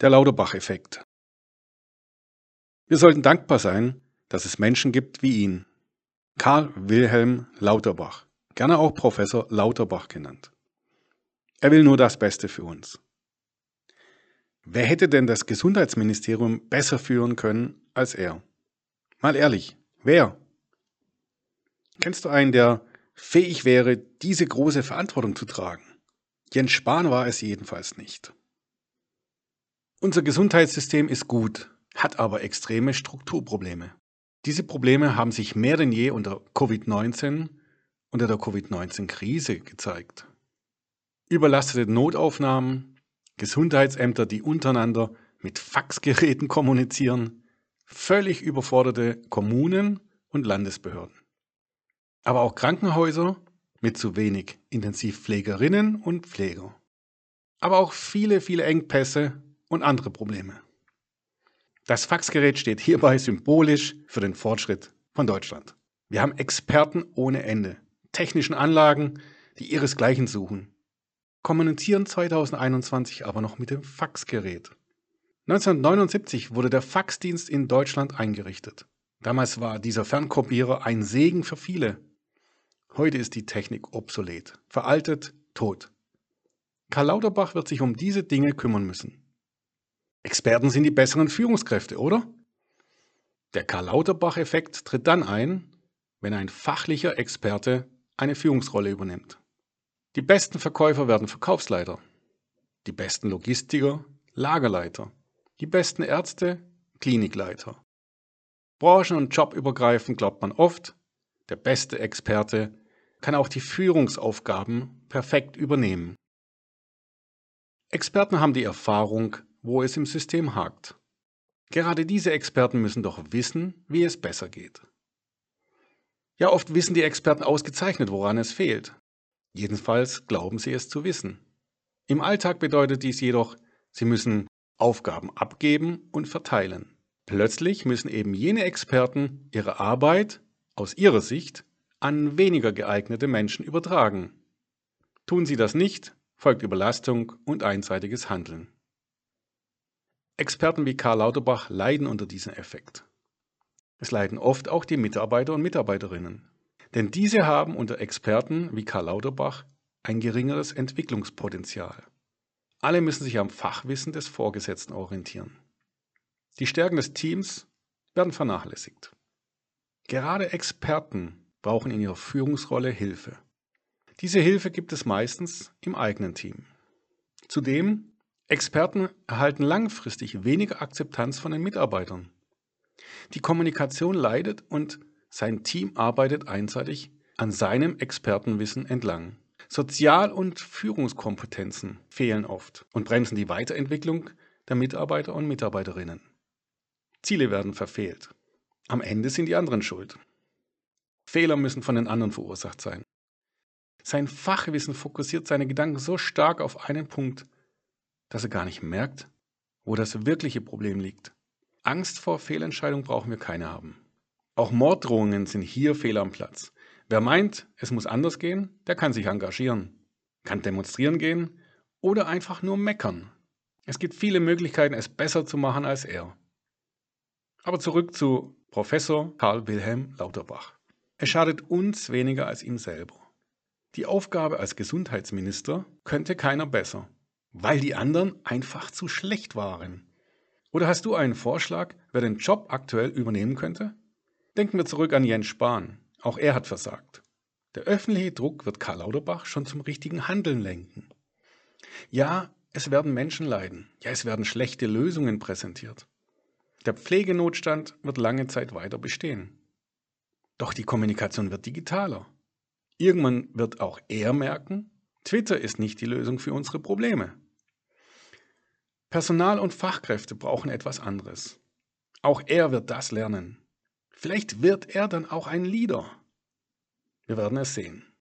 Der Lauterbach-Effekt. Wir sollten dankbar sein, dass es Menschen gibt wie ihn. Karl Wilhelm Lauterbach, gerne auch Professor Lauterbach genannt. Er will nur das Beste für uns. Wer hätte denn das Gesundheitsministerium besser führen können als er? Mal ehrlich, wer? Kennst du einen, der fähig wäre, diese große Verantwortung zu tragen? Jens Spahn war es jedenfalls nicht. Unser Gesundheitssystem ist gut, hat aber extreme Strukturprobleme. Diese Probleme haben sich mehr denn je unter Covid-19, unter der Covid-19-Krise gezeigt. Überlastete Notaufnahmen, Gesundheitsämter, die untereinander mit Faxgeräten kommunizieren, völlig überforderte Kommunen und Landesbehörden. Aber auch Krankenhäuser mit zu wenig Intensivpflegerinnen und Pfleger. Aber auch viele, viele Engpässe und andere Probleme. Das Faxgerät steht hierbei symbolisch für den Fortschritt von Deutschland. Wir haben Experten ohne Ende, technischen Anlagen, die ihresgleichen suchen, kommunizieren 2021 aber noch mit dem Faxgerät. 1979 wurde der Faxdienst in Deutschland eingerichtet. Damals war dieser Fernkopierer ein Segen für viele. Heute ist die Technik obsolet, veraltet, tot. Karl Lauterbach wird sich um diese Dinge kümmern müssen. Experten sind die besseren Führungskräfte, oder? Der Karl-Lauterbach-Effekt tritt dann ein, wenn ein fachlicher Experte eine Führungsrolle übernimmt. Die besten Verkäufer werden Verkaufsleiter, die besten Logistiker Lagerleiter, die besten Ärzte Klinikleiter. Branchen- und jobübergreifend glaubt man oft, der beste Experte kann auch die Führungsaufgaben perfekt übernehmen. Experten haben die Erfahrung, wo es im System hakt. Gerade diese Experten müssen doch wissen, wie es besser geht. Ja, oft wissen die Experten ausgezeichnet, woran es fehlt. Jedenfalls glauben sie es zu wissen. Im Alltag bedeutet dies jedoch, sie müssen Aufgaben abgeben und verteilen. Plötzlich müssen eben jene Experten ihre Arbeit aus ihrer Sicht an weniger geeignete Menschen übertragen. Tun sie das nicht, folgt Überlastung und einseitiges Handeln. Experten wie Karl Lauterbach leiden unter diesem Effekt. Es leiden oft auch die Mitarbeiter und Mitarbeiterinnen. Denn diese haben unter Experten wie Karl Lauterbach ein geringeres Entwicklungspotenzial. Alle müssen sich am Fachwissen des Vorgesetzten orientieren. Die Stärken des Teams werden vernachlässigt. Gerade Experten brauchen in ihrer Führungsrolle Hilfe. Diese Hilfe gibt es meistens im eigenen Team. Zudem Experten erhalten langfristig weniger Akzeptanz von den Mitarbeitern. Die Kommunikation leidet und sein Team arbeitet einseitig an seinem Expertenwissen entlang. Sozial- und Führungskompetenzen fehlen oft und bremsen die Weiterentwicklung der Mitarbeiter und Mitarbeiterinnen. Ziele werden verfehlt. Am Ende sind die anderen schuld. Fehler müssen von den anderen verursacht sein. Sein Fachwissen fokussiert seine Gedanken so stark auf einen Punkt, dass er gar nicht merkt, wo das wirkliche Problem liegt. Angst vor Fehlentscheidungen brauchen wir keine haben. Auch Morddrohungen sind hier fehl am Platz. Wer meint, es muss anders gehen, der kann sich engagieren, kann demonstrieren gehen oder einfach nur meckern. Es gibt viele Möglichkeiten, es besser zu machen als er. Aber zurück zu Professor Karl Wilhelm Lauterbach. Es schadet uns weniger als ihm selber. Die Aufgabe als Gesundheitsminister könnte keiner besser weil die anderen einfach zu schlecht waren. Oder hast du einen Vorschlag, wer den Job aktuell übernehmen könnte? Denken wir zurück an Jens Spahn. Auch er hat versagt. Der öffentliche Druck wird Karl Lauterbach schon zum richtigen Handeln lenken. Ja, es werden Menschen leiden. Ja, es werden schlechte Lösungen präsentiert. Der Pflegenotstand wird lange Zeit weiter bestehen. Doch die Kommunikation wird digitaler. Irgendwann wird auch er merken, Twitter ist nicht die Lösung für unsere Probleme. Personal und Fachkräfte brauchen etwas anderes. Auch er wird das lernen. Vielleicht wird er dann auch ein Leader. Wir werden es sehen.